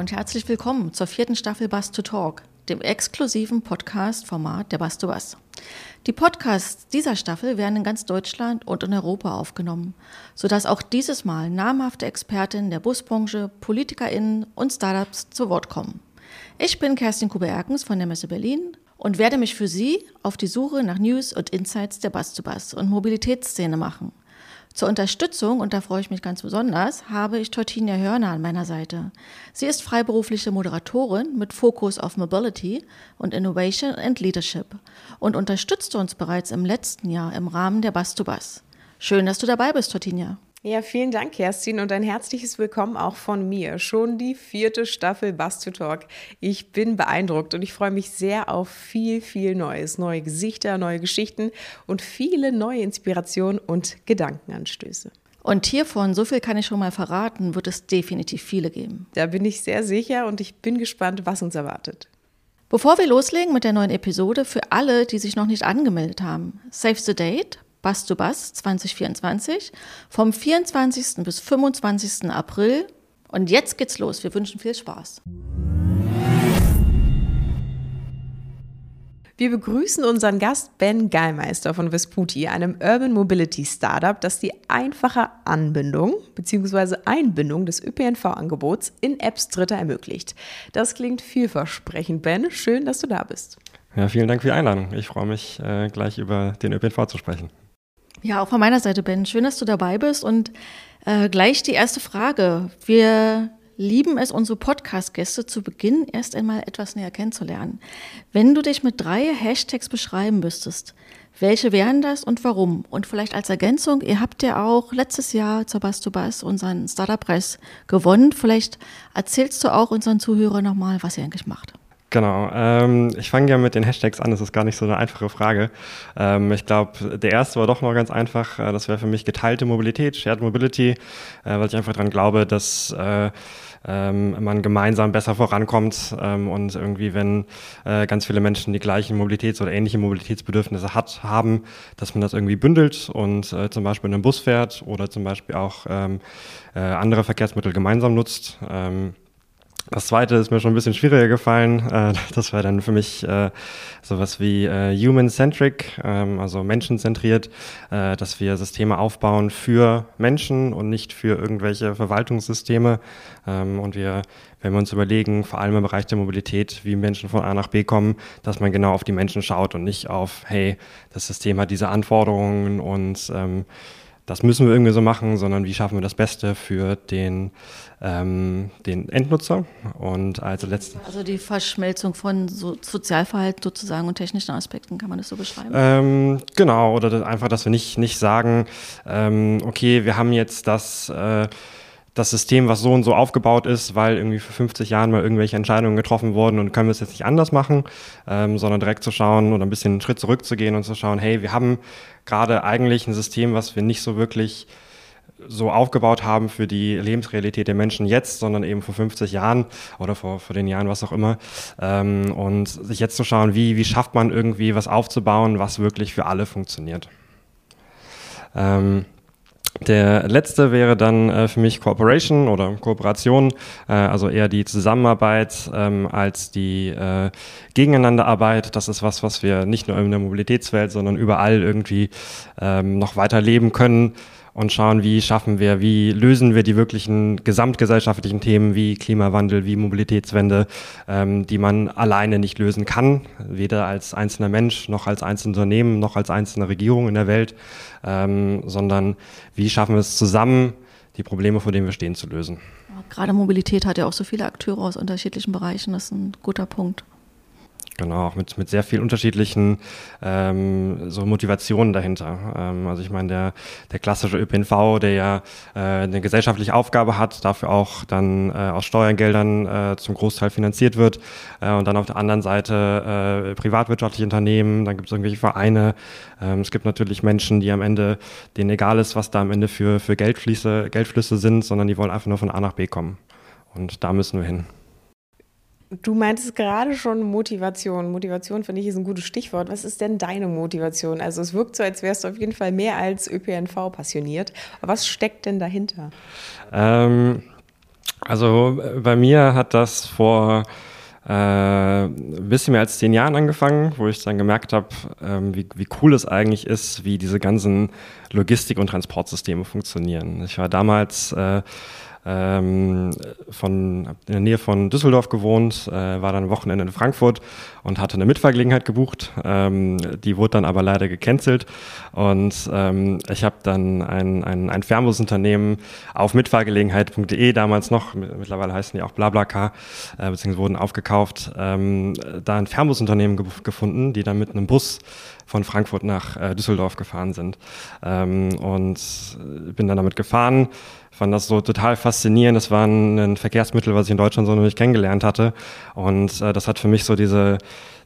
Und herzlich willkommen zur vierten Staffel Bus to Talk, dem exklusiven Podcast-Format der Bus to Bus. Die Podcasts dieser Staffel werden in ganz Deutschland und in Europa aufgenommen, sodass auch dieses Mal namhafte Expertinnen der Busbranche, PolitikerInnen und Startups zu Wort kommen. Ich bin Kerstin Kube-Erkens von der Messe Berlin und werde mich für Sie auf die Suche nach News und Insights der Bus-to-Bus und Mobilitätsszene machen. Zur Unterstützung, und da freue ich mich ganz besonders, habe ich Tortinia Hörner an meiner Seite. Sie ist freiberufliche Moderatorin mit Fokus auf Mobility und Innovation and Leadership und unterstützte uns bereits im letzten Jahr im Rahmen der Bus-to-Bus. Schön, dass du dabei bist, Tortinia. Ja, vielen Dank, Kerstin, und ein herzliches Willkommen auch von mir. Schon die vierte Staffel Bus to Talk. Ich bin beeindruckt und ich freue mich sehr auf viel, viel Neues. Neue Gesichter, neue Geschichten und viele neue Inspirationen und Gedankenanstöße. Und hiervon, so viel kann ich schon mal verraten, wird es definitiv viele geben. Da bin ich sehr sicher und ich bin gespannt, was uns erwartet. Bevor wir loslegen mit der neuen Episode, für alle, die sich noch nicht angemeldet haben, Save the Date Bus to Bus 2024 vom 24. bis 25. April. Und jetzt geht's los. Wir wünschen viel Spaß. Wir begrüßen unseren Gast Ben Geilmeister von Vesputi, einem Urban Mobility Startup, das die einfache Anbindung bzw. Einbindung des ÖPNV-Angebots in Apps Dritter ermöglicht. Das klingt vielversprechend, Ben. Schön, dass du da bist. Ja, vielen Dank für die Einladung. Ich freue mich, äh, gleich über den ÖPNV zu sprechen. Ja, auch von meiner Seite, Ben. Schön, dass du dabei bist. Und äh, gleich die erste Frage. Wir lieben es, unsere Podcast-Gäste zu Beginn erst einmal etwas näher kennenzulernen. Wenn du dich mit drei Hashtags beschreiben müsstest, welche wären das und warum? Und vielleicht als Ergänzung, ihr habt ja auch letztes Jahr zur Bass unseren Startup-Preis gewonnen. Vielleicht erzählst du auch unseren Zuhörern nochmal, was ihr eigentlich macht. Genau. Ähm, ich fange ja mit den Hashtags an. Das ist gar nicht so eine einfache Frage. Ähm, ich glaube, der erste war doch noch ganz einfach. Äh, das wäre für mich geteilte Mobilität, Shared Mobility, äh, weil ich einfach daran glaube, dass äh, ähm, man gemeinsam besser vorankommt ähm, und irgendwie, wenn äh, ganz viele Menschen die gleichen Mobilitäts- oder ähnliche Mobilitätsbedürfnisse hat, haben, dass man das irgendwie bündelt und äh, zum Beispiel in einem Bus fährt oder zum Beispiel auch ähm, äh, andere Verkehrsmittel gemeinsam nutzt. Ähm, das zweite ist mir schon ein bisschen schwieriger gefallen. Äh, das war dann für mich äh, sowas wie äh, human-centric, ähm, also menschenzentriert, dass wir Systeme aufbauen für Menschen und nicht für irgendwelche Verwaltungssysteme. Ähm, und wir, wenn wir uns überlegen, vor allem im Bereich der Mobilität, wie Menschen von A nach B kommen, dass man genau auf die Menschen schaut und nicht auf, hey, das System hat diese Anforderungen und ähm, das müssen wir irgendwie so machen, sondern wie schaffen wir das Beste für den, ähm, den Endnutzer. Und als letzte. Also die Verschmelzung von so Sozialverhalten sozusagen und technischen Aspekten, kann man das so beschreiben? Ähm, genau, oder das einfach, dass wir nicht, nicht sagen, ähm, okay, wir haben jetzt das. Äh, das System, was so und so aufgebaut ist, weil irgendwie vor 50 Jahren mal irgendwelche Entscheidungen getroffen wurden und können wir es jetzt nicht anders machen, ähm, sondern direkt zu schauen oder ein bisschen einen Schritt zurückzugehen und zu schauen, hey, wir haben gerade eigentlich ein System, was wir nicht so wirklich so aufgebaut haben für die Lebensrealität der Menschen jetzt, sondern eben vor 50 Jahren oder vor, vor den Jahren, was auch immer. Ähm, und sich jetzt zu schauen, wie, wie schafft man irgendwie was aufzubauen, was wirklich für alle funktioniert. Ähm, der letzte wäre dann äh, für mich Cooperation oder Kooperation, äh, also eher die Zusammenarbeit ähm, als die äh, Gegeneinanderarbeit. Das ist was, was wir nicht nur in der Mobilitätswelt, sondern überall irgendwie ähm, noch weiter leben können und schauen, wie schaffen wir, wie lösen wir die wirklichen gesamtgesellschaftlichen Themen wie Klimawandel, wie Mobilitätswende, ähm, die man alleine nicht lösen kann, weder als einzelner Mensch noch als einzelnes Unternehmen noch als einzelne Regierung in der Welt, ähm, sondern wie schaffen wir es zusammen, die Probleme, vor denen wir stehen, zu lösen. Gerade Mobilität hat ja auch so viele Akteure aus unterschiedlichen Bereichen, das ist ein guter Punkt. Genau, auch mit, mit sehr vielen unterschiedlichen ähm, so Motivationen dahinter. Ähm, also ich meine, der, der klassische ÖPNV, der ja äh, eine gesellschaftliche Aufgabe hat, dafür auch dann äh, aus Steuergeldern äh, zum Großteil finanziert wird. Äh, und dann auf der anderen Seite äh, privatwirtschaftliche Unternehmen, dann gibt es irgendwelche Vereine. Ähm, es gibt natürlich Menschen, die am Ende, denen egal ist, was da am Ende für, für Geldflüsse, Geldflüsse sind, sondern die wollen einfach nur von A nach B kommen. Und da müssen wir hin. Du meintest gerade schon Motivation. Motivation finde ich ist ein gutes Stichwort. Was ist denn deine Motivation? Also es wirkt so, als wärst du auf jeden Fall mehr als ÖPNV passioniert. Aber was steckt denn dahinter? Ähm, Also bei mir hat das vor äh, ein bisschen mehr als zehn Jahren angefangen, wo ich dann gemerkt habe, ähm, wie, wie cool es eigentlich ist, wie diese ganzen Logistik- und Transportsysteme funktionieren. Ich war damals äh, ähm, von, in der Nähe von Düsseldorf gewohnt, äh, war dann ein Wochenende in Frankfurt und hatte eine Mitfahrgelegenheit gebucht. Ähm, die wurde dann aber leider gecancelt und ähm, ich habe dann ein, ein, ein Fernbusunternehmen auf mitfahrgelegenheit.de damals noch, mittlerweile heißen die auch BlaBlaCar, äh, beziehungsweise wurden aufgekauft, ähm, da ein Fernbusunternehmen ge gefunden, die dann mit einem Bus von Frankfurt nach äh, Düsseldorf gefahren sind. Ähm, und bin dann damit gefahren, fand das so total faszinierend. Das war ein, ein Verkehrsmittel, was ich in Deutschland so noch nicht kennengelernt hatte. Und äh, das hat für mich so diese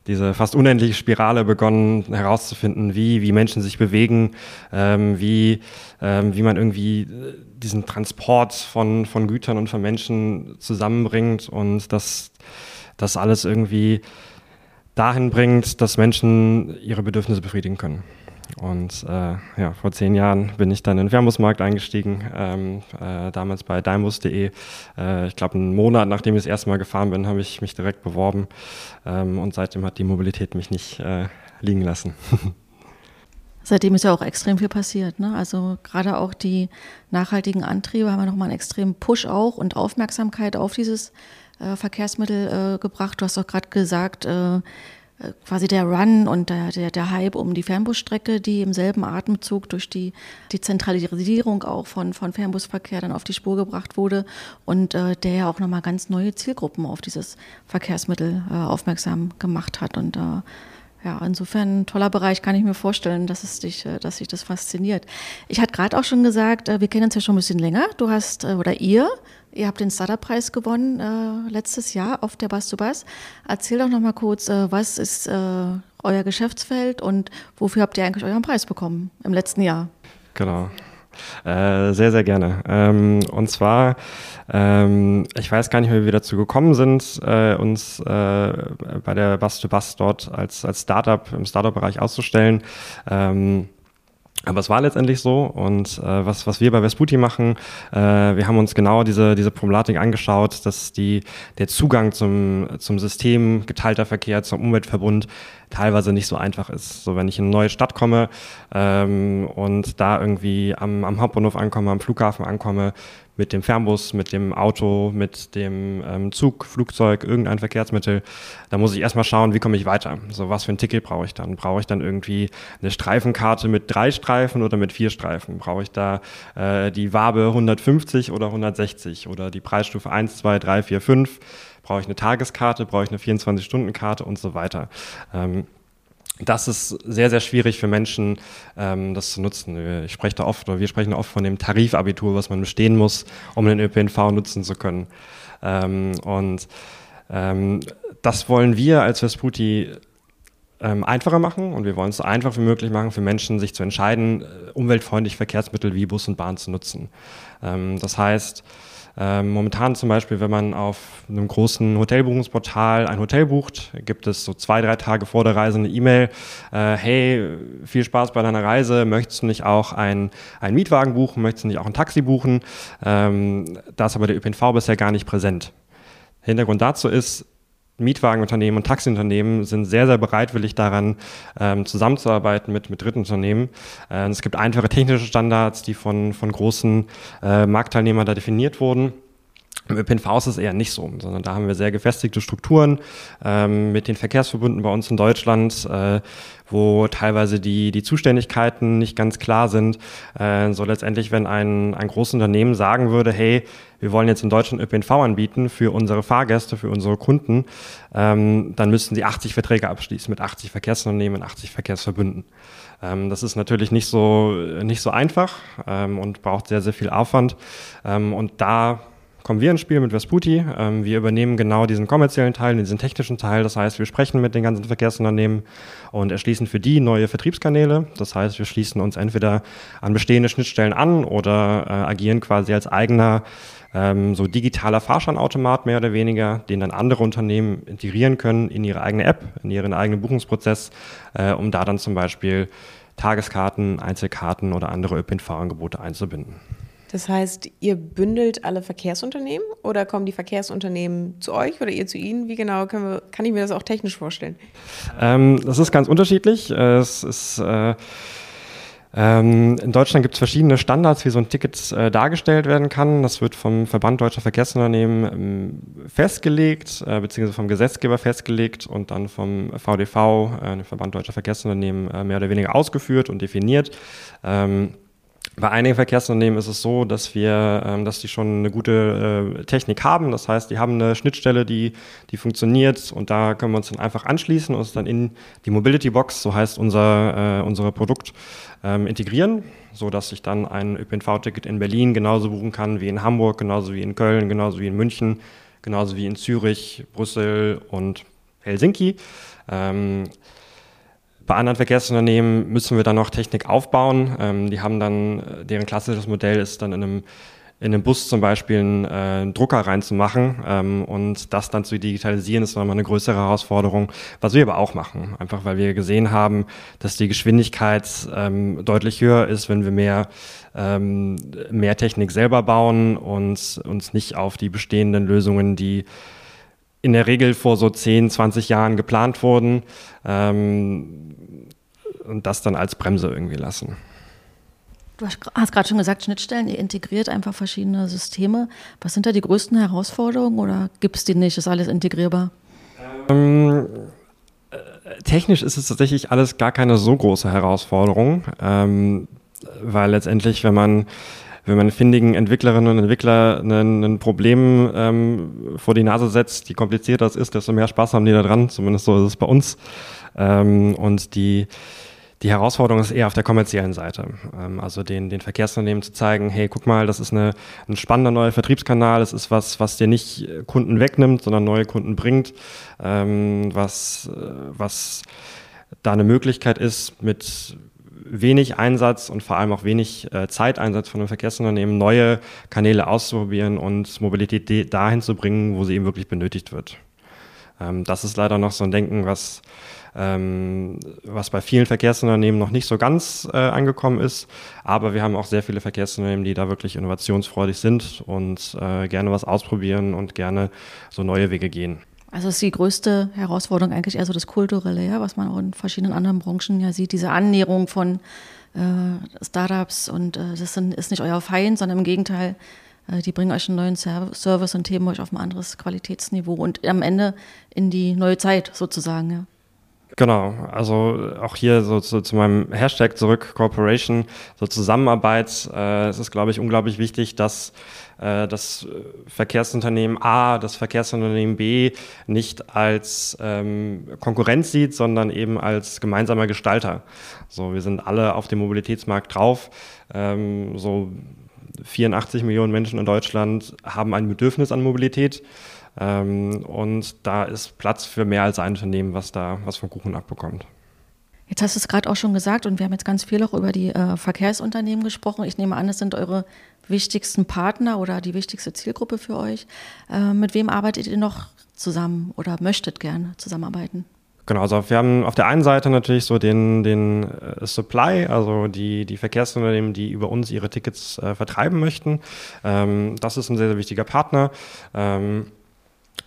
diese fast unendliche Spirale begonnen herauszufinden, wie, wie Menschen sich bewegen, ähm, wie, ähm, wie man irgendwie äh, diesen Transport von, von Gütern und von Menschen zusammenbringt und das, das alles irgendwie dahin bringt, dass Menschen ihre Bedürfnisse befriedigen können. Und äh, ja, vor zehn Jahren bin ich dann in den Fernbusmarkt eingestiegen, ähm, äh, damals bei daimos.de. Äh, ich glaube, einen Monat nachdem ich das erste Mal gefahren bin, habe ich mich direkt beworben. Ähm, und seitdem hat die Mobilität mich nicht äh, liegen lassen. Seitdem ist ja auch extrem viel passiert. Ne? Also gerade auch die nachhaltigen Antriebe haben ja nochmal einen extremen Push auch und Aufmerksamkeit auf dieses äh, Verkehrsmittel äh, gebracht. Du hast auch gerade gesagt, quasi der Run und der, der, der Hype um die Fernbusstrecke, die im selben Atemzug durch die, die Zentralisierung auch von, von Fernbusverkehr dann auf die Spur gebracht wurde und äh, der ja auch nochmal ganz neue Zielgruppen auf dieses Verkehrsmittel äh, aufmerksam gemacht hat. Und äh, ja, insofern ein toller Bereich, kann ich mir vorstellen, dass es dich, äh, dass sich das fasziniert. Ich hatte gerade auch schon gesagt, äh, wir kennen uns ja schon ein bisschen länger. Du hast oder ihr Ihr habt den Startup-Preis gewonnen äh, letztes Jahr auf der Bass to Bass. Erzähl doch noch mal kurz, äh, was ist äh, euer Geschäftsfeld und wofür habt ihr eigentlich euren Preis bekommen im letzten Jahr? Genau. Äh, sehr, sehr gerne. Ähm, und zwar, ähm, ich weiß gar nicht mehr, wie wir dazu gekommen sind, äh, uns äh, bei der Bass to Bass dort als, als Startup im Startup-Bereich auszustellen. Ähm, aber es war letztendlich so und äh, was, was wir bei Vesputi machen, äh, wir haben uns genau diese, diese Problematik angeschaut, dass die, der Zugang zum, zum System geteilter Verkehr, zum Umweltverbund teilweise nicht so einfach ist. So wenn ich in eine neue Stadt komme ähm, und da irgendwie am, am Hauptbahnhof ankomme, am Flughafen ankomme, mit dem Fernbus, mit dem Auto, mit dem ähm, Zug, Flugzeug, irgendein Verkehrsmittel. Da muss ich erstmal schauen, wie komme ich weiter. So, was für ein Ticket brauche ich dann? Brauche ich dann irgendwie eine Streifenkarte mit drei Streifen oder mit vier Streifen? Brauche ich da äh, die Wabe 150 oder 160 oder die Preisstufe 1, 2, 3, 4, 5? Brauche ich eine Tageskarte? Brauche ich eine 24-Stunden-Karte und so weiter? Ähm, das ist sehr, sehr schwierig für Menschen, ähm, das zu nutzen. Ich spreche da oft, oder wir sprechen oft von dem Tarifabitur, was man bestehen muss, um den ÖPNV nutzen zu können. Ähm, und ähm, das wollen wir als Vesputi ähm, einfacher machen und wir wollen es so einfach wie möglich machen für Menschen, sich zu entscheiden, äh, umweltfreundlich Verkehrsmittel wie Bus und Bahn zu nutzen. Ähm, das heißt, ähm, momentan zum Beispiel, wenn man auf einem großen Hotelbuchungsportal ein Hotel bucht, gibt es so zwei, drei Tage vor der Reise eine E-Mail, äh, hey, viel Spaß bei deiner Reise, möchtest du nicht auch einen Mietwagen buchen, möchtest du nicht auch ein Taxi buchen? Ähm, da ist aber der ÖPNV bisher gar nicht präsent. Hintergrund dazu ist, Mietwagenunternehmen und Taxiunternehmen sind sehr, sehr bereitwillig daran, ähm, zusammenzuarbeiten mit, mit Drittunternehmen. Äh, es gibt einfache technische Standards, die von, von großen äh, Marktteilnehmern da definiert wurden. Im ÖPNV ist es eher nicht so, sondern da haben wir sehr gefestigte Strukturen ähm, mit den Verkehrsverbünden bei uns in Deutschland, äh, wo teilweise die, die Zuständigkeiten nicht ganz klar sind. Äh, so letztendlich, wenn ein, ein großes Unternehmen sagen würde, hey, wir wollen jetzt in Deutschland ÖPNV anbieten für unsere Fahrgäste, für unsere Kunden, ähm, dann müssten sie 80 Verträge abschließen mit 80 Verkehrsunternehmen und 80 Verkehrsverbünden. Ähm, das ist natürlich nicht so, nicht so einfach ähm, und braucht sehr, sehr viel Aufwand. Ähm, und da kommen wir ins Spiel mit Vesputi. Ähm, wir übernehmen genau diesen kommerziellen Teil, diesen technischen Teil. Das heißt, wir sprechen mit den ganzen Verkehrsunternehmen und erschließen für die neue Vertriebskanäle. Das heißt, wir schließen uns entweder an bestehende Schnittstellen an oder äh, agieren quasi als eigener ähm, so digitaler Fahrscheinautomat mehr oder weniger, den dann andere Unternehmen integrieren können in ihre eigene App, in ihren eigenen Buchungsprozess, äh, um da dann zum Beispiel Tageskarten, Einzelkarten oder andere ÖPNV-Angebote einzubinden. Das heißt, ihr bündelt alle Verkehrsunternehmen oder kommen die Verkehrsunternehmen zu euch oder ihr zu ihnen? Wie genau wir, kann ich mir das auch technisch vorstellen? Ähm, das ist ganz unterschiedlich. Es ist äh, ähm, in Deutschland gibt es verschiedene Standards, wie so ein Ticket äh, dargestellt werden kann. Das wird vom Verband Deutscher Verkehrsunternehmen ähm, festgelegt, äh, beziehungsweise vom Gesetzgeber festgelegt und dann vom VDV, äh, Verband Deutscher Verkehrsunternehmen, äh, mehr oder weniger ausgeführt und definiert. Ähm, bei einigen Verkehrsunternehmen ist es so, dass wir, ähm, dass die schon eine gute äh, Technik haben. Das heißt, die haben eine Schnittstelle, die, die funktioniert und da können wir uns dann einfach anschließen und uns dann in die Mobility Box, so heißt unser, äh, unser Produkt, ähm, integrieren, so dass ich dann ein ÖPNV-Ticket in Berlin genauso buchen kann wie in Hamburg, genauso wie in Köln, genauso wie in München, genauso wie in Zürich, Brüssel und Helsinki. Ähm, bei anderen Verkehrsunternehmen müssen wir dann noch Technik aufbauen. Ähm, die haben dann, äh, deren klassisches Modell ist dann in einem, in einem Bus zum Beispiel einen, äh, einen Drucker reinzumachen ähm, und das dann zu digitalisieren, ist nochmal eine größere Herausforderung, was wir aber auch machen. Einfach weil wir gesehen haben, dass die Geschwindigkeit ähm, deutlich höher ist, wenn wir mehr, ähm, mehr Technik selber bauen und uns nicht auf die bestehenden Lösungen, die in der Regel vor so 10, 20 Jahren geplant wurden ähm, und das dann als Bremse irgendwie lassen. Du hast gerade schon gesagt, Schnittstellen, ihr integriert einfach verschiedene Systeme. Was sind da die größten Herausforderungen oder gibt es die nicht? Ist alles integrierbar? Ähm, äh, technisch ist es tatsächlich alles gar keine so große Herausforderung, ähm, weil letztendlich, wenn man wenn man findigen Entwicklerinnen und Entwicklern ein, Problem ähm, vor die Nase setzt, je komplizierter es ist, desto mehr Spaß haben die da dran. Zumindest so ist es bei uns. Ähm, und die, die Herausforderung ist eher auf der kommerziellen Seite. Ähm, also den, den Verkehrsunternehmen zu zeigen, hey, guck mal, das ist eine, ein spannender neuer Vertriebskanal, es ist was, was dir nicht Kunden wegnimmt, sondern neue Kunden bringt, ähm, was, äh, was da eine Möglichkeit ist, mit wenig Einsatz und vor allem auch wenig äh, Zeiteinsatz von einem Verkehrsunternehmen, neue Kanäle auszuprobieren und Mobilität dahin zu bringen, wo sie eben wirklich benötigt wird. Ähm, das ist leider noch so ein Denken, was, ähm, was bei vielen Verkehrsunternehmen noch nicht so ganz äh, angekommen ist. Aber wir haben auch sehr viele Verkehrsunternehmen, die da wirklich innovationsfreudig sind und äh, gerne was ausprobieren und gerne so neue Wege gehen. Also ist die größte Herausforderung eigentlich eher so das Kulturelle, ja, was man auch in verschiedenen anderen Branchen ja sieht, diese Annäherung von äh, Startups und äh, das sind, ist nicht euer Feind, sondern im Gegenteil, äh, die bringen euch einen neuen Service und heben euch auf ein anderes Qualitätsniveau und am Ende in die neue Zeit sozusagen, ja. Genau, also auch hier so zu, zu meinem Hashtag zurück, Cooperation, so Zusammenarbeit. Äh, es ist, glaube ich, unglaublich wichtig, dass äh, das Verkehrsunternehmen A, das Verkehrsunternehmen B nicht als ähm, Konkurrenz sieht, sondern eben als gemeinsamer Gestalter. So, wir sind alle auf dem Mobilitätsmarkt drauf. Ähm, so 84 Millionen Menschen in Deutschland haben ein Bedürfnis an Mobilität. Ähm, und da ist Platz für mehr als ein Unternehmen, was da was vom Kuchen abbekommt. Jetzt hast du es gerade auch schon gesagt und wir haben jetzt ganz viel auch über die äh, Verkehrsunternehmen gesprochen. Ich nehme an, das sind eure wichtigsten Partner oder die wichtigste Zielgruppe für euch. Äh, mit wem arbeitet ihr noch zusammen oder möchtet gerne zusammenarbeiten? Genau, also wir haben auf der einen Seite natürlich so den, den äh, Supply, also die, die Verkehrsunternehmen, die über uns ihre Tickets äh, vertreiben möchten. Ähm, das ist ein sehr, sehr wichtiger Partner. Ähm,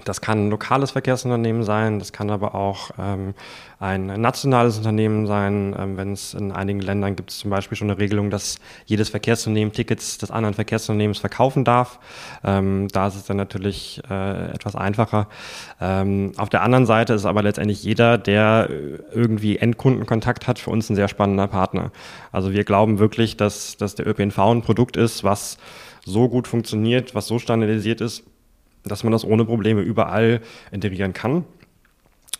das kann ein lokales Verkehrsunternehmen sein, das kann aber auch ähm, ein nationales Unternehmen sein. Ähm, wenn es in einigen Ländern gibt es zum Beispiel schon eine Regelung, dass jedes Verkehrsunternehmen Tickets des anderen Verkehrsunternehmens verkaufen darf. Ähm, da ist es dann natürlich äh, etwas einfacher. Ähm, auf der anderen Seite ist aber letztendlich jeder, der irgendwie Endkundenkontakt hat, für uns ein sehr spannender Partner. Also wir glauben wirklich, dass, dass der ÖPNV ein Produkt ist, was so gut funktioniert, was so standardisiert ist, dass man das ohne Probleme überall integrieren kann.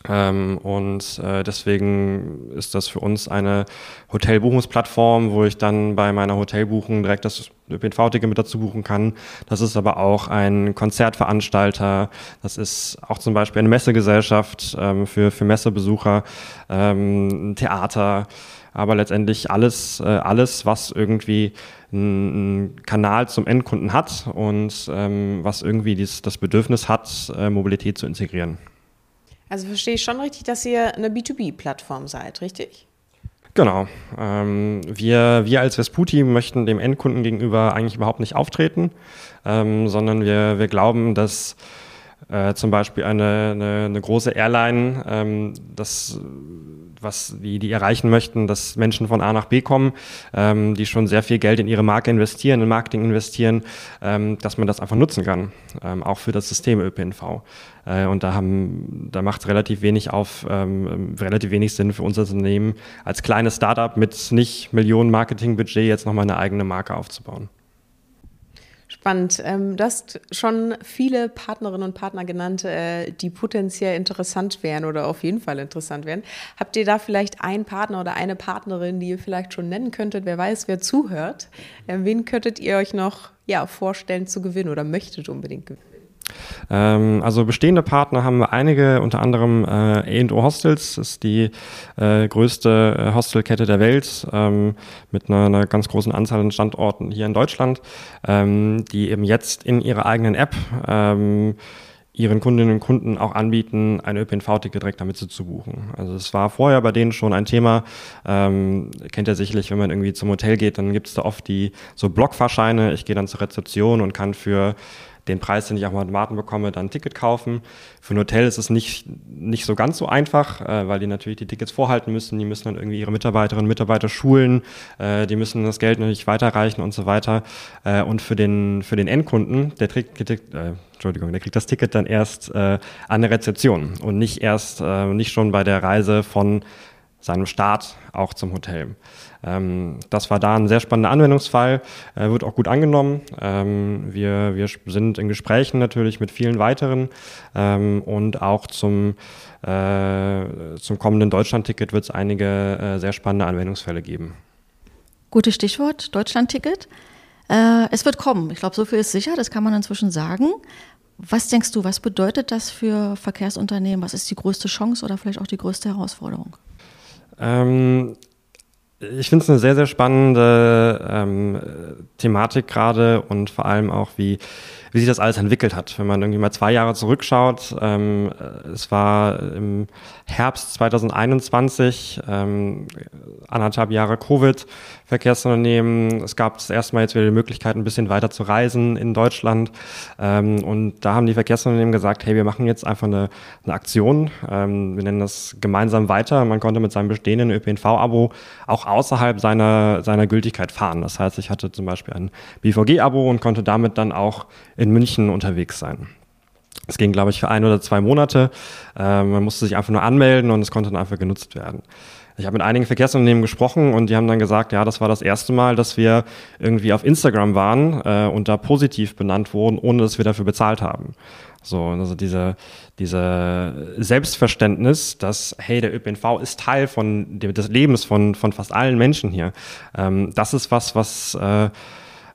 Ähm, und äh, deswegen ist das für uns eine Hotelbuchungsplattform, wo ich dann bei meiner Hotelbuchung direkt das ÖPNV-Ticket mit dazu buchen kann. Das ist aber auch ein Konzertveranstalter. Das ist auch zum Beispiel eine Messegesellschaft ähm, für, für Messebesucher, ähm, ein Theater aber letztendlich alles, äh, alles, was irgendwie einen Kanal zum Endkunden hat und ähm, was irgendwie dies, das Bedürfnis hat, äh, Mobilität zu integrieren. Also verstehe ich schon richtig, dass ihr eine B2B-Plattform seid, richtig? Genau. Ähm, wir, wir als Vesputi möchten dem Endkunden gegenüber eigentlich überhaupt nicht auftreten, ähm, sondern wir, wir glauben, dass äh, zum Beispiel eine, eine, eine große Airline, ähm, das, was die, die erreichen möchten, dass Menschen von A nach B kommen, ähm, die schon sehr viel Geld in ihre Marke investieren, in Marketing investieren, ähm, dass man das einfach nutzen kann, ähm, auch für das System ÖPNV. Äh, und da haben, da macht es relativ wenig auf, ähm, relativ wenig Sinn für unser Unternehmen als kleines Startup mit nicht Millionen Marketingbudget jetzt nochmal eine eigene Marke aufzubauen. Spannend. Ähm, du hast schon viele Partnerinnen und Partner genannt, äh, die potenziell interessant wären oder auf jeden Fall interessant wären. Habt ihr da vielleicht einen Partner oder eine Partnerin, die ihr vielleicht schon nennen könntet? Wer weiß, wer zuhört. Äh, wen könntet ihr euch noch ja, vorstellen zu gewinnen oder möchtet unbedingt gewinnen? Ähm, also bestehende Partner haben wir einige, unter anderem äh, A&O Hostels, ist die äh, größte äh, Hostelkette der Welt ähm, mit einer, einer, ganz großen Anzahl an Standorten hier in Deutschland, ähm, die eben jetzt in ihrer eigenen App ähm, ihren Kundinnen und Kunden auch anbieten, ein ÖPNV-Ticket direkt damit zu buchen. Also es war vorher bei denen schon ein Thema. Ähm, kennt ihr sicherlich, wenn man irgendwie zum Hotel geht, dann gibt es da oft die so Blockfahrscheine. Ich gehe dann zur Rezeption und kann für den Preis, den ich auch mal Automaten bekomme, dann ein Ticket kaufen. Für ein Hotel ist es nicht, nicht so ganz so einfach, äh, weil die natürlich die Tickets vorhalten müssen. Die müssen dann irgendwie ihre Mitarbeiterinnen und Mitarbeiter schulen. Äh, die müssen das Geld natürlich weiterreichen und so weiter. Äh, und für den, für den Endkunden, der kriegt, äh, Entschuldigung, der kriegt das Ticket dann erst äh, an der Rezeption und nicht erst, äh, nicht schon bei der Reise von seinem Start auch zum Hotel. Ähm, das war da ein sehr spannender Anwendungsfall, äh, wird auch gut angenommen. Ähm, wir, wir sind in Gesprächen natürlich mit vielen weiteren ähm, und auch zum, äh, zum kommenden Deutschland-Ticket wird es einige äh, sehr spannende Anwendungsfälle geben. Gutes Stichwort, Deutschland-Ticket. Äh, es wird kommen. Ich glaube, so viel ist sicher, das kann man inzwischen sagen. Was denkst du, was bedeutet das für Verkehrsunternehmen? Was ist die größte Chance oder vielleicht auch die größte Herausforderung? Ähm, ich finde es eine sehr, sehr spannende ähm, Thematik gerade und vor allem auch, wie, wie sich das alles entwickelt hat. Wenn man irgendwie mal zwei Jahre zurückschaut, ähm, es war im Herbst 2021, ähm, anderthalb Jahre Covid, Verkehrsunternehmen. Es gab das erste Mal jetzt wieder die Möglichkeit, ein bisschen weiter zu reisen in Deutschland. Ähm, und da haben die Verkehrsunternehmen gesagt, hey, wir machen jetzt einfach eine, eine Aktion. Ähm, wir nennen das gemeinsam weiter. Man konnte mit seinem bestehenden ÖPNV-Abo auch außerhalb seiner, seiner Gültigkeit fahren. Das heißt, ich hatte zum Beispiel ein BVG-Abo und konnte damit dann auch in München unterwegs sein. Es ging, glaube ich, für ein oder zwei Monate. Ähm, man musste sich einfach nur anmelden und es konnte dann einfach genutzt werden. Ich habe mit einigen Verkehrsunternehmen gesprochen und die haben dann gesagt, ja, das war das erste Mal, dass wir irgendwie auf Instagram waren äh, und da positiv benannt wurden, ohne dass wir dafür bezahlt haben. So, also diese, diese Selbstverständnis, dass, hey, der ÖPNV ist Teil von dem, des Lebens von, von fast allen Menschen hier. Ähm, das ist was, was äh,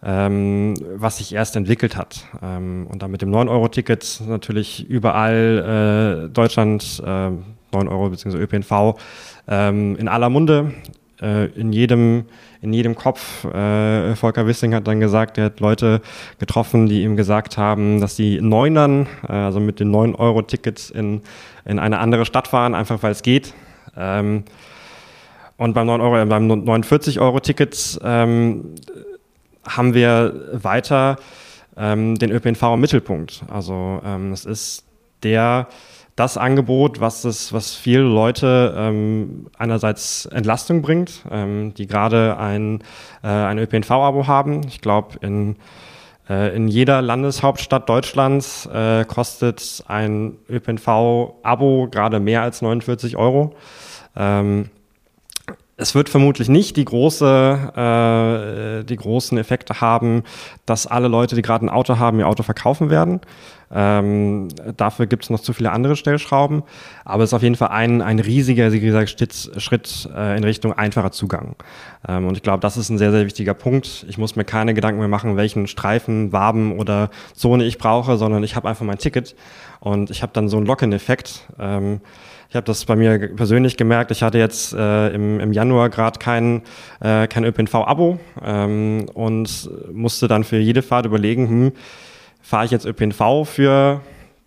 ähm, was sich erst entwickelt hat. Ähm, und dann mit dem 9-Euro-Ticket natürlich überall äh, Deutschland äh, 9 Euro bzw. ÖPNV ähm, in aller Munde, äh, in jedem in jedem Kopf. Äh, Volker Wissing hat dann gesagt, er hat Leute getroffen, die ihm gesagt haben, dass die Neunern, äh, also mit den 9-Euro-Tickets in, in eine andere Stadt fahren, einfach weil es geht. Ähm, und beim 9 Euro, äh, beim 49 Euro Ticket ähm, haben wir weiter ähm, den ÖPNV im Mittelpunkt. Also ähm, es ist der das Angebot, was es, was viele Leute ähm, einerseits Entlastung bringt, ähm, die gerade ein, äh, ein ÖPNV-Abo haben. Ich glaube, in, äh, in jeder Landeshauptstadt Deutschlands äh, kostet ein ÖPNV-Abo gerade mehr als 49 Euro. Ähm, es wird vermutlich nicht die, große, äh, die großen Effekte haben, dass alle Leute, die gerade ein Auto haben, ihr Auto verkaufen werden. Ähm, dafür gibt es noch zu viele andere Stellschrauben. Aber es ist auf jeden Fall ein, ein riesiger, gesagt, Schritt, Schritt äh, in Richtung einfacher Zugang. Ähm, und ich glaube, das ist ein sehr, sehr wichtiger Punkt. Ich muss mir keine Gedanken mehr machen, welchen Streifen, Waben oder Zone ich brauche, sondern ich habe einfach mein Ticket und ich habe dann so einen Lock-in-Effekt. Ähm, ich habe das bei mir persönlich gemerkt. Ich hatte jetzt äh, im, im Januar gerade kein, äh, kein ÖPNV-Abo ähm, und musste dann für jede Fahrt überlegen, hm, fahre ich jetzt ÖPNV für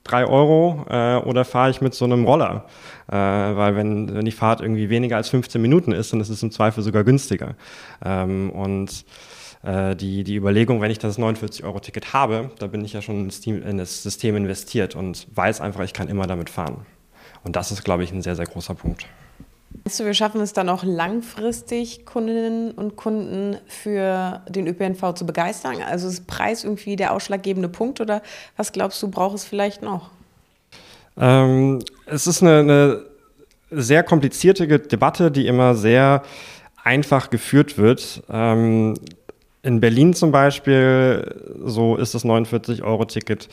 drei Euro äh, oder fahre ich mit so einem Roller? Äh, weil wenn, wenn die Fahrt irgendwie weniger als 15 Minuten ist, dann ist es im Zweifel sogar günstiger. Ähm, und äh, die, die Überlegung, wenn ich das 49-Euro-Ticket habe, da bin ich ja schon in das System investiert und weiß einfach, ich kann immer damit fahren. Und das ist, glaube ich, ein sehr, sehr großer Punkt. Meinst du, wir schaffen es dann auch langfristig, Kundinnen und Kunden für den ÖPNV zu begeistern? Also ist Preis irgendwie der ausschlaggebende Punkt oder was glaubst du, braucht es vielleicht noch? Ähm, es ist eine, eine sehr komplizierte Debatte, die immer sehr einfach geführt wird. Ähm, in Berlin zum Beispiel, so ist das 49-Euro-Ticket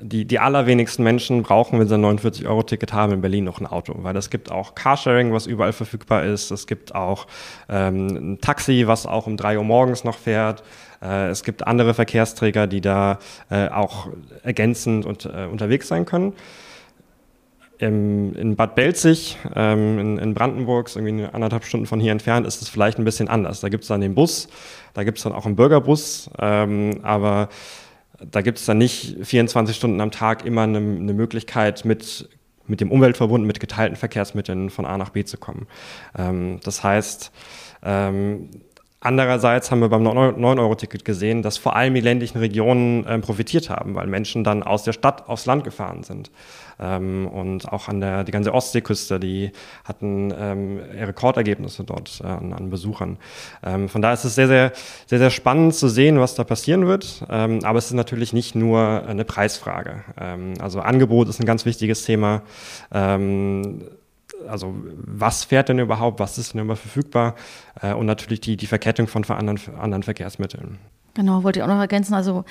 die, die allerwenigsten Menschen brauchen, wenn sie ein 49-Euro-Ticket haben, in Berlin noch ein Auto, weil es gibt auch Carsharing, was überall verfügbar ist. Es gibt auch ähm, ein Taxi, was auch um drei Uhr morgens noch fährt. Äh, es gibt andere Verkehrsträger, die da äh, auch ergänzend und, äh, unterwegs sein können. Im, in Bad Belzig, ähm, in, in, Brandenburg, irgendwie anderthalb Stunden von hier entfernt, ist es vielleicht ein bisschen anders. Da gibt es dann den Bus, da gibt es dann auch einen Bürgerbus, ähm, aber da gibt es dann nicht 24 Stunden am Tag immer eine, eine Möglichkeit, mit, mit dem Umweltverbund, mit geteilten Verkehrsmitteln von A nach B zu kommen. Ähm, das heißt, ähm, Andererseits haben wir beim 9-Euro-Ticket gesehen, dass vor allem die ländlichen Regionen äh, profitiert haben, weil Menschen dann aus der Stadt aufs Land gefahren sind. Ähm, und auch an der die ganze Ostseeküste, die hatten ähm, Rekordergebnisse dort äh, an, an, Besuchern. Ähm, von daher ist es sehr, sehr, sehr, sehr spannend zu sehen, was da passieren wird. Ähm, aber es ist natürlich nicht nur eine Preisfrage. Ähm, also Angebot ist ein ganz wichtiges Thema ähm, also was fährt denn überhaupt, was ist denn immer verfügbar äh, und natürlich die, die Verkettung von anderen, anderen Verkehrsmitteln. Genau, wollte ich auch noch ergänzen. Also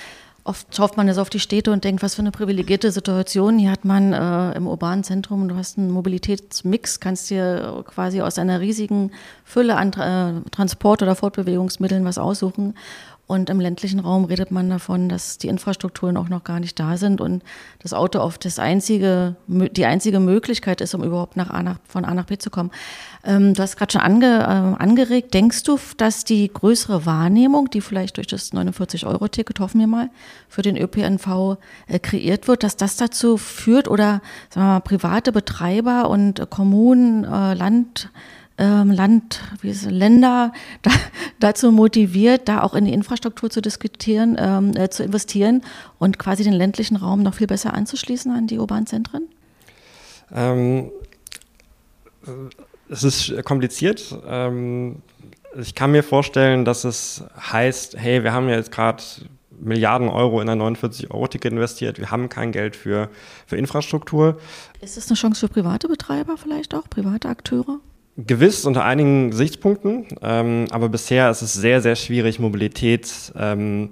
Oft schaut man jetzt auf die Städte und denkt, was für eine privilegierte Situation. Hier hat man äh, im urbanen Zentrum, du hast einen Mobilitätsmix, kannst dir quasi aus einer riesigen Fülle an äh, Transport- oder Fortbewegungsmitteln was aussuchen. Und im ländlichen Raum redet man davon, dass die Infrastrukturen auch noch gar nicht da sind und das Auto oft das einzige, die einzige Möglichkeit ist, um überhaupt nach A nach, von A nach B zu kommen. Ähm, du hast gerade schon ange, äh, angeregt. Denkst du, dass die größere Wahrnehmung, die vielleicht durch das 49-Euro-Ticket, hoffen wir mal, für den ÖPNV äh, kreiert wird, dass das dazu führt oder sagen wir mal, private Betreiber und äh, Kommunen, äh, Land, ähm, Land, wie es, Länder da, dazu motiviert, da auch in die Infrastruktur zu diskutieren, ähm, äh, zu investieren und quasi den ländlichen Raum noch viel besser anzuschließen an die urbanen Zentren? Ähm, es ist kompliziert. Ähm, ich kann mir vorstellen, dass es heißt, hey, wir haben ja jetzt gerade Milliarden Euro in ein 49-Euro-Ticket investiert. Wir haben kein Geld für, für Infrastruktur. Ist das eine Chance für private Betreiber vielleicht auch, private Akteure? Gewiss unter einigen Gesichtspunkten, ähm, aber bisher ist es sehr, sehr schwierig, Mobilität ähm,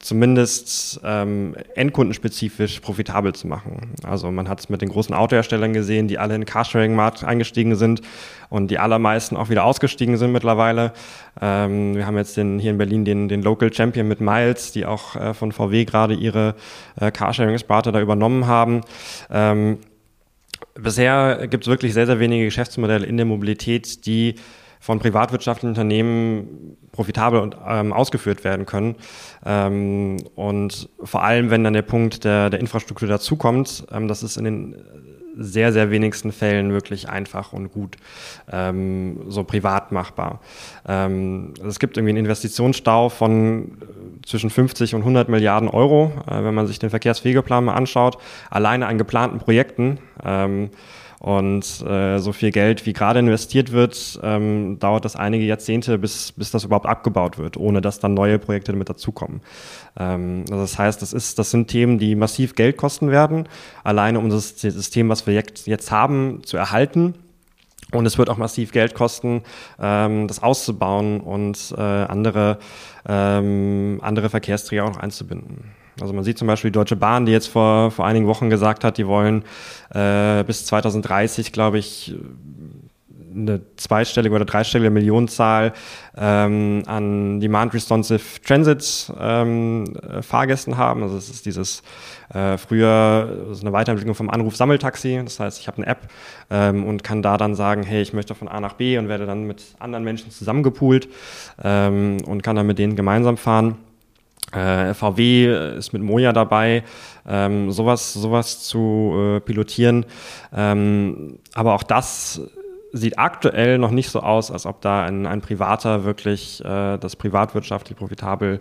zumindest ähm, endkundenspezifisch profitabel zu machen. Also man hat es mit den großen Autoherstellern gesehen, die alle in den Carsharing-Markt eingestiegen sind und die allermeisten auch wieder ausgestiegen sind mittlerweile. Ähm, wir haben jetzt den, hier in Berlin den, den Local Champion mit Miles, die auch äh, von VW gerade ihre äh, Carsharing-Sparte da übernommen haben. Ähm, bisher gibt es wirklich sehr, sehr wenige Geschäftsmodelle in der Mobilität, die von privatwirtschaftlichen Unternehmen profitabel und ähm, ausgeführt werden können. Ähm, und vor allem, wenn dann der Punkt der, der Infrastruktur dazukommt, ähm, das ist in den sehr, sehr wenigsten Fällen wirklich einfach und gut ähm, so privat machbar. Ähm, es gibt irgendwie einen Investitionsstau von äh, zwischen 50 und 100 Milliarden Euro, äh, wenn man sich den Verkehrswegeplan mal anschaut, alleine an geplanten Projekten. Ähm, und äh, so viel Geld, wie gerade investiert wird, ähm, dauert das einige Jahrzehnte, bis, bis das überhaupt abgebaut wird, ohne dass dann neue Projekte damit dazukommen. Ähm, also das heißt, das, ist, das sind Themen, die massiv Geld kosten werden, alleine um das System, was wir jetzt, haben, zu erhalten. Und es wird auch massiv Geld kosten, ähm, das auszubauen und äh, andere, ähm, andere Verkehrsträger auch noch einzubinden. Also man sieht zum Beispiel die Deutsche Bahn, die jetzt vor, vor einigen Wochen gesagt hat, die wollen äh, bis 2030, glaube ich, eine zweistellige oder dreistellige Millionenzahl ähm, an Demand Responsive Transit ähm, Fahrgästen haben. Also es ist dieses äh, früher so eine Weiterentwicklung vom Anruf-Sammeltaxi. Das heißt, ich habe eine App ähm, und kann da dann sagen, hey, ich möchte von A nach B und werde dann mit anderen Menschen zusammengepoolt ähm, und kann dann mit denen gemeinsam fahren. Äh, VW ist mit Moja dabei, ähm, sowas, sowas zu äh, pilotieren. Ähm, aber auch das sieht aktuell noch nicht so aus, als ob da ein, ein Privater wirklich äh, das privatwirtschaftlich profitabel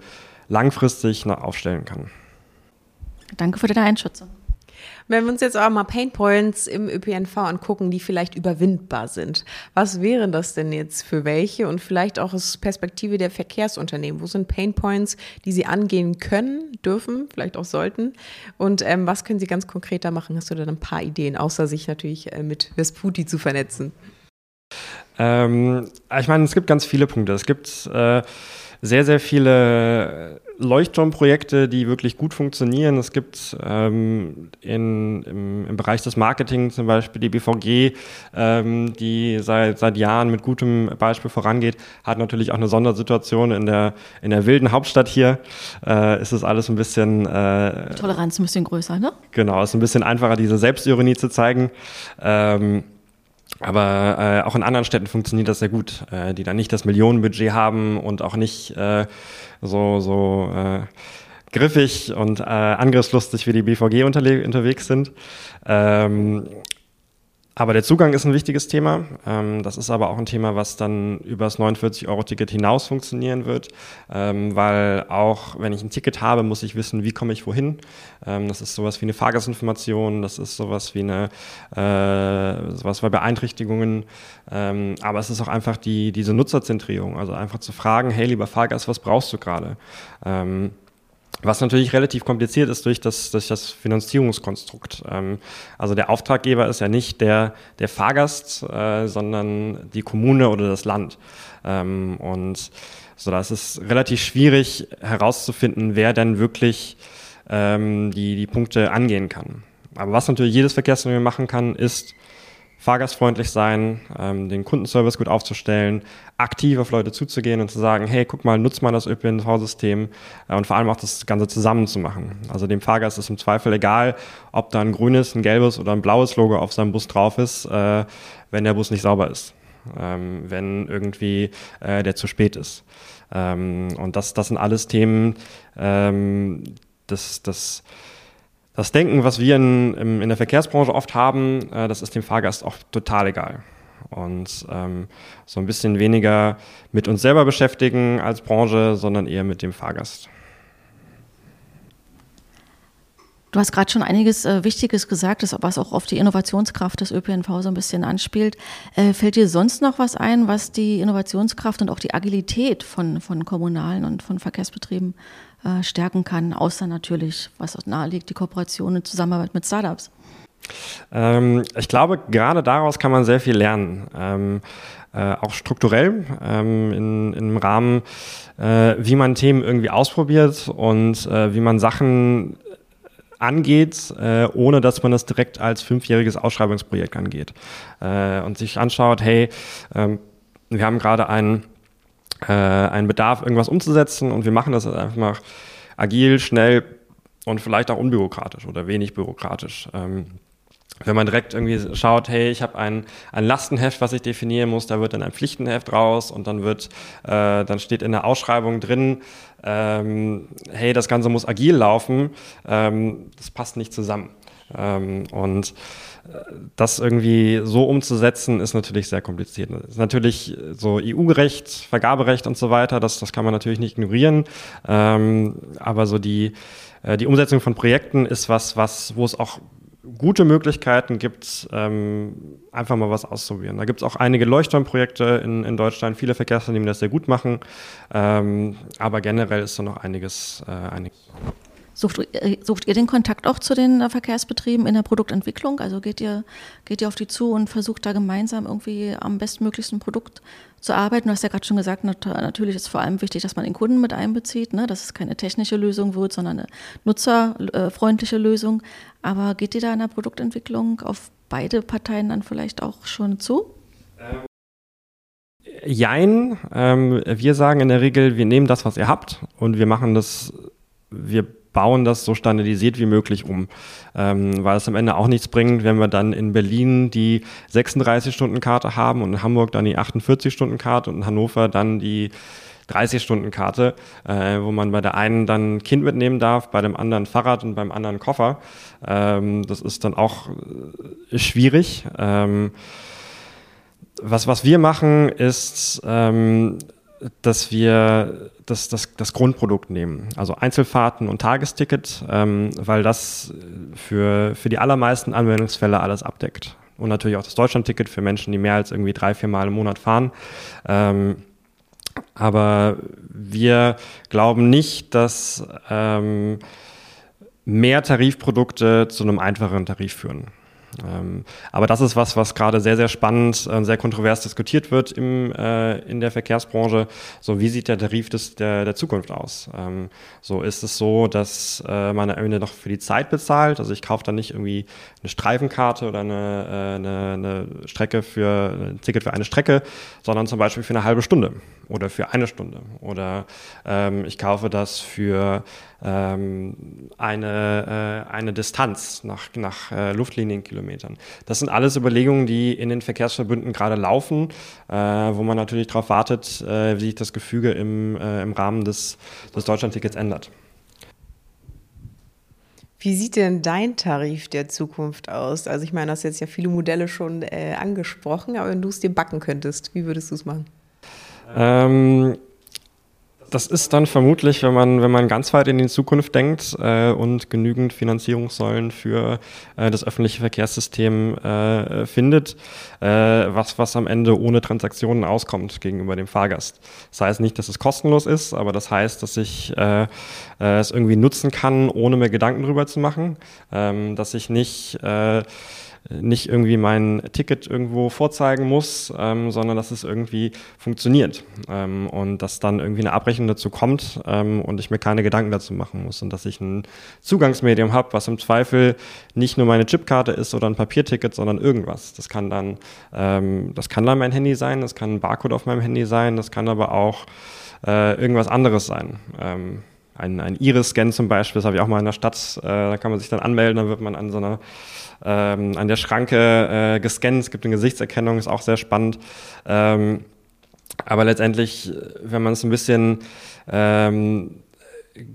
langfristig aufstellen kann. Danke für deine Einschätzung. Wenn wir uns jetzt aber mal Painpoints im ÖPNV angucken, die vielleicht überwindbar sind, was wären das denn jetzt für welche und vielleicht auch aus Perspektive der Verkehrsunternehmen? Wo sind Painpoints, die sie angehen können, dürfen, vielleicht auch sollten? Und ähm, was können sie ganz konkreter machen? Hast du da ein paar Ideen, außer sich natürlich äh, mit Vesputi zu vernetzen? Ähm, ich meine, es gibt ganz viele Punkte. Es gibt äh, sehr, sehr viele Leuchtturmprojekte, die wirklich gut funktionieren. Es gibt ähm, in, im, im, Bereich des Marketing zum Beispiel die BVG, ähm, die seit, seit Jahren mit gutem Beispiel vorangeht, hat natürlich auch eine Sondersituation in der, in der wilden Hauptstadt hier. Äh, ist es alles ein bisschen... Äh, Toleranz ein bisschen größer, ne? Genau, ist ein bisschen einfacher, diese Selbstironie zu zeigen. Ähm, aber äh, auch in anderen Städten funktioniert das sehr gut, äh, die dann nicht das Millionenbudget haben und auch nicht äh, so, so äh, griffig und äh, angriffslustig wie die BVG unterwegs sind. Ähm, aber der Zugang ist ein wichtiges Thema. Ähm, das ist aber auch ein Thema, was dann über das 49-Euro-Ticket hinaus funktionieren wird, ähm, weil auch wenn ich ein Ticket habe, muss ich wissen, wie komme ich wohin. Ähm, das ist sowas wie eine Fahrgastinformation, das ist sowas wie eine äh, sowas bei Beeinträchtigungen. Aber es ist auch einfach die, diese Nutzerzentrierung, also einfach zu fragen, hey lieber Fahrgast, was brauchst du gerade? Was natürlich relativ kompliziert ist durch das, durch das Finanzierungskonstrukt. Ähm, also der Auftraggeber ist ja nicht der, der Fahrgast, äh, sondern die Kommune oder das Land. Ähm, und so, da ist es relativ schwierig herauszufinden, wer denn wirklich ähm, die, die Punkte angehen kann. Aber was natürlich jedes Verkehrsunternehmen machen kann, ist fahrgastfreundlich sein, ähm, den Kundenservice gut aufzustellen, aktiv auf Leute zuzugehen und zu sagen, hey, guck mal, nutzt mal das ÖPNV-System äh, und vor allem auch das Ganze zusammen zu machen. Also dem Fahrgast ist im Zweifel egal, ob da ein grünes, ein gelbes oder ein blaues Logo auf seinem Bus drauf ist, äh, wenn der Bus nicht sauber ist, ähm, wenn irgendwie äh, der zu spät ist. Ähm, und das, das sind alles Themen, ähm, das, das das Denken, was wir in, in der Verkehrsbranche oft haben, äh, das ist dem Fahrgast auch total egal. Und ähm, so ein bisschen weniger mit uns selber beschäftigen als Branche, sondern eher mit dem Fahrgast. Du hast gerade schon einiges äh, Wichtiges gesagt, was auch auf die Innovationskraft des ÖPNV so ein bisschen anspielt. Äh, fällt dir sonst noch was ein, was die Innovationskraft und auch die Agilität von, von kommunalen und von Verkehrsbetrieben äh, stärken kann, außer natürlich, was auch nahe liegt, die Kooperation und Zusammenarbeit mit Startups? Ähm, ich glaube, gerade daraus kann man sehr viel lernen. Ähm, äh, auch strukturell ähm, in, im Rahmen, äh, wie man Themen irgendwie ausprobiert und äh, wie man Sachen angeht, äh, ohne dass man das direkt als fünfjähriges Ausschreibungsprojekt angeht. Äh, und sich anschaut, hey, ähm, wir haben gerade einen äh, einen Bedarf, irgendwas umzusetzen und wir machen das einfach agil, schnell und vielleicht auch unbürokratisch oder wenig bürokratisch. Ähm, wenn man direkt irgendwie schaut, hey, ich habe ein, ein Lastenheft, was ich definieren muss, da wird dann ein Pflichtenheft raus und dann wird, äh, dann steht in der Ausschreibung drin, ähm, hey, das Ganze muss agil laufen, ähm, das passt nicht zusammen. Ähm, und das irgendwie so umzusetzen, ist natürlich sehr kompliziert. Das ist natürlich so EU-Recht, Vergaberecht und so weiter, das, das kann man natürlich nicht ignorieren. Ähm, aber so die, äh, die Umsetzung von Projekten ist was, was, wo es auch gute Möglichkeiten gibt, ähm, einfach mal was auszuprobieren. Da gibt es auch einige Leuchtturmprojekte in, in Deutschland, viele Verkehrsunternehmen, die das sehr gut machen. Ähm, aber generell ist da noch einiges, äh, einiges. Sucht, äh, sucht ihr den Kontakt auch zu den äh, Verkehrsbetrieben in der Produktentwicklung? Also geht ihr, geht ihr auf die zu und versucht da gemeinsam irgendwie am bestmöglichsten Produkt zu arbeiten? Du hast ja gerade schon gesagt, natürlich ist vor allem wichtig, dass man den Kunden mit einbezieht, ne? dass es keine technische Lösung wird, sondern eine nutzerfreundliche Lösung. Aber geht ihr da in der Produktentwicklung auf beide Parteien dann vielleicht auch schon zu? Jein. Ähm, wir sagen in der Regel, wir nehmen das, was ihr habt und wir machen das, wir bauen das so standardisiert wie möglich um, ähm, weil es am Ende auch nichts bringt, wenn wir dann in Berlin die 36-Stunden-Karte haben und in Hamburg dann die 48-Stunden-Karte und in Hannover dann die 30-Stunden-Karte, äh, wo man bei der einen dann ein Kind mitnehmen darf, bei dem anderen Fahrrad und beim anderen Koffer. Ähm, das ist dann auch äh, schwierig. Ähm, was, was wir machen, ist, ähm, dass wir das, das, das Grundprodukt nehmen, also Einzelfahrten und Tagesticket, ähm, weil das für, für die allermeisten Anwendungsfälle alles abdeckt. Und natürlich auch das Deutschlandticket für Menschen, die mehr als irgendwie drei, vier Mal im Monat fahren. Ähm, aber wir glauben nicht, dass ähm, mehr Tarifprodukte zu einem einfacheren Tarif führen. Ähm, aber das ist was, was gerade sehr, sehr spannend und sehr kontrovers diskutiert wird im, äh, in der Verkehrsbranche. So, wie sieht der Tarif des, der, der Zukunft aus? Ähm, so ist es so, dass äh, man am Ende noch für die Zeit bezahlt. Also ich kaufe dann nicht irgendwie eine Streifenkarte oder eine, äh, eine, eine Strecke für ein Ticket für eine Strecke, sondern zum Beispiel für eine halbe Stunde oder für eine Stunde. Oder ähm, ich kaufe das für ähm, eine, äh, eine Distanz nach, nach äh, Luftlinienkilometern. Das sind alles Überlegungen, die in den Verkehrsverbünden gerade laufen, äh, wo man natürlich darauf wartet, äh, wie sich das Gefüge im, äh, im Rahmen des, des Deutschlandtickets ändert. Wie sieht denn dein Tarif der Zukunft aus? Also ich meine, du hast jetzt ja viele Modelle schon äh, angesprochen, aber wenn du es dir backen könntest, wie würdest du es machen? Ähm, das ist dann vermutlich, wenn man, wenn man ganz weit in die Zukunft denkt äh, und genügend Finanzierungssäulen für äh, das öffentliche Verkehrssystem äh, findet, äh, was, was am Ende ohne Transaktionen auskommt gegenüber dem Fahrgast. Das heißt nicht, dass es kostenlos ist, aber das heißt, dass ich äh, äh, es irgendwie nutzen kann, ohne mir Gedanken drüber zu machen, ähm, dass ich nicht nicht irgendwie mein Ticket irgendwo vorzeigen muss, ähm, sondern dass es irgendwie funktioniert ähm, und dass dann irgendwie eine Abrechnung dazu kommt ähm, und ich mir keine Gedanken dazu machen muss und dass ich ein Zugangsmedium habe, was im Zweifel nicht nur meine Chipkarte ist oder ein Papierticket, sondern irgendwas. Das kann dann, ähm, das kann dann mein Handy sein, das kann ein Barcode auf meinem Handy sein, das kann aber auch äh, irgendwas anderes sein ähm, ein, ein Iris-Scan zum Beispiel, das habe ich auch mal in der Stadt, äh, da kann man sich dann anmelden, dann wird man an so einer ähm, an der Schranke äh, gescannt. Es gibt eine Gesichtserkennung, ist auch sehr spannend. Ähm, aber letztendlich, wenn man es ein bisschen ähm,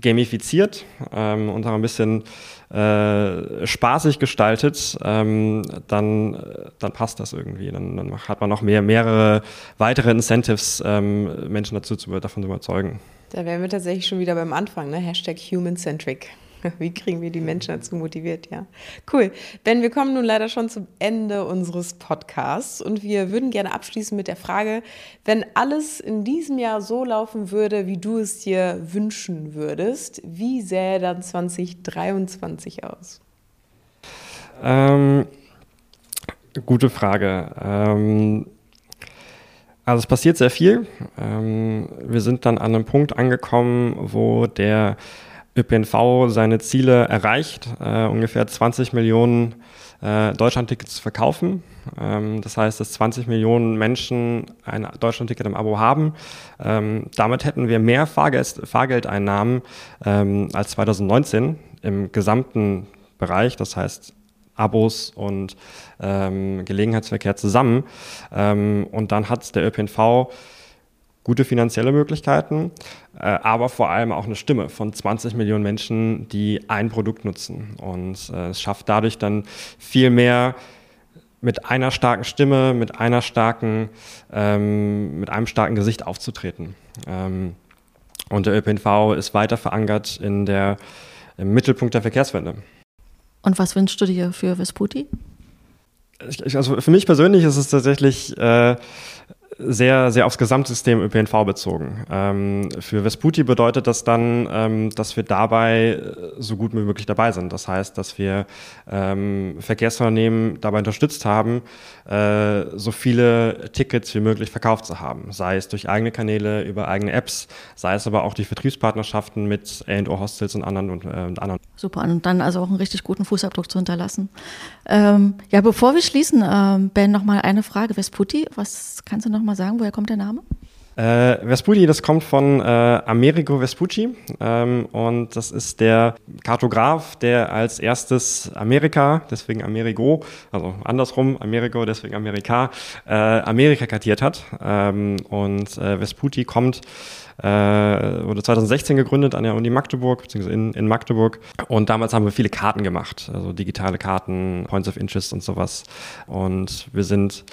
gamifiziert ähm, und auch ein bisschen äh, spaßig gestaltet, ähm, dann, dann passt das irgendwie. Dann, dann, hat man noch mehr, mehrere weitere Incentives, ähm, Menschen dazu zu, davon zu überzeugen. Da wären wir tatsächlich schon wieder beim Anfang, ne? Hashtag human-centric. Wie kriegen wir die Menschen dazu motiviert? Ja, cool. Ben, wir kommen nun leider schon zum Ende unseres Podcasts und wir würden gerne abschließen mit der Frage, wenn alles in diesem Jahr so laufen würde, wie du es dir wünschen würdest, wie sähe dann 2023 aus? Ähm, gute Frage. Ähm, also es passiert sehr viel. Ähm, wir sind dann an einem Punkt angekommen, wo der ÖPNV seine Ziele erreicht, äh, ungefähr 20 Millionen äh, Deutschlandtickets zu verkaufen. Ähm, das heißt, dass 20 Millionen Menschen ein Deutschlandticket im Abo haben. Ähm, damit hätten wir mehr Fahrgeld, Fahrgeldeinnahmen als 2019 im gesamten Bereich. Das heißt, Abos und ähm, Gelegenheitsverkehr zusammen. Ähm, und dann hat der ÖPNV gute finanzielle Möglichkeiten, äh, aber vor allem auch eine Stimme von 20 Millionen Menschen, die ein Produkt nutzen. Und äh, es schafft dadurch dann viel mehr mit einer starken Stimme, mit einer starken, ähm, mit einem starken Gesicht aufzutreten. Ähm, und der ÖPNV ist weiter verankert in der, im Mittelpunkt der Verkehrswende. Und was wünschst du dir für Vesputi? Ich, also für mich persönlich ist es tatsächlich äh, sehr, sehr aufs Gesamtsystem ÖPNV bezogen. Ähm, für Vesputi bedeutet das dann, ähm, dass wir dabei äh, so gut wie möglich dabei sind. Das heißt, dass wir ähm, Verkehrsunternehmen dabei unterstützt haben, äh, so viele Tickets wie möglich verkauft zu haben. Sei es durch eigene Kanäle, über eigene Apps, sei es aber auch durch Vertriebspartnerschaften mit A&O Hostels und anderen, und, äh, anderen. Super, und dann also auch einen richtig guten Fußabdruck zu hinterlassen. Ähm, ja, bevor wir schließen, ähm, Ben, nochmal eine Frage. Vesputi, was kannst du noch mal sagen? Woher kommt der Name? Äh, Vespucci, das kommt von äh, Amerigo Vespucci ähm, und das ist der Kartograf, der als erstes Amerika, deswegen Amerigo, also andersrum, Amerigo, deswegen Amerika, äh, Amerika kartiert hat. Ähm, und äh, Vespucci kommt äh, wurde 2016 gegründet an der Uni Magdeburg, beziehungsweise in, in Magdeburg. Und damals haben wir viele Karten gemacht, also digitale Karten, Points of Interest und sowas. Und wir sind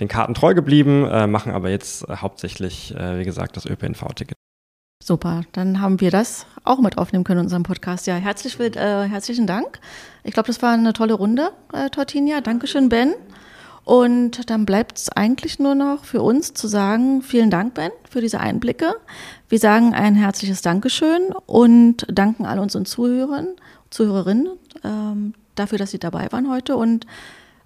den Karten treu geblieben, äh, machen aber jetzt hauptsächlich, äh, wie gesagt, das ÖPNV-Ticket. Super, dann haben wir das auch mit aufnehmen können in unserem Podcast. Ja, herzlich, äh, herzlichen Dank. Ich glaube, das war eine tolle Runde, äh, Tortinia. Dankeschön, Ben. Und dann bleibt es eigentlich nur noch für uns zu sagen, vielen Dank, Ben, für diese Einblicke. Wir sagen ein herzliches Dankeschön und danken all unseren Zuhörern, Zuhörerinnen ähm, dafür, dass sie dabei waren heute. Und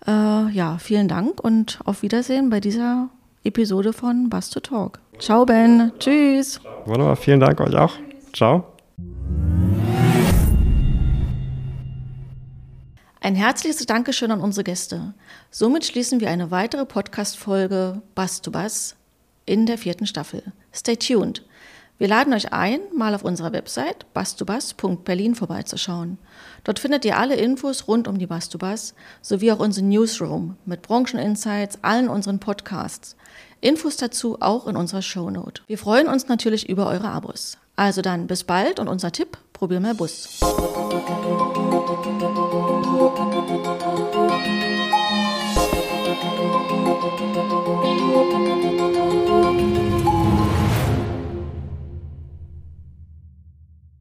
äh, ja, vielen Dank und auf Wiedersehen bei dieser Episode von Bus to Talk. Ciao, Ben. Tschüss. Wunderbar, vielen Dank euch auch. Ciao. Ein herzliches Dankeschön an unsere Gäste. Somit schließen wir eine weitere Podcast-Folge Bass to Bass in der vierten Staffel. Stay tuned. Wir laden euch ein, mal auf unserer Website bastubas.berlin vorbeizuschauen. Dort findet ihr alle Infos rund um die Bastubas sowie auch unseren Newsroom mit Brancheninsights, allen unseren Podcasts. Infos dazu auch in unserer Shownote. Wir freuen uns natürlich über eure Abos. Also dann bis bald und unser Tipp, probier mal Bus. Thank you.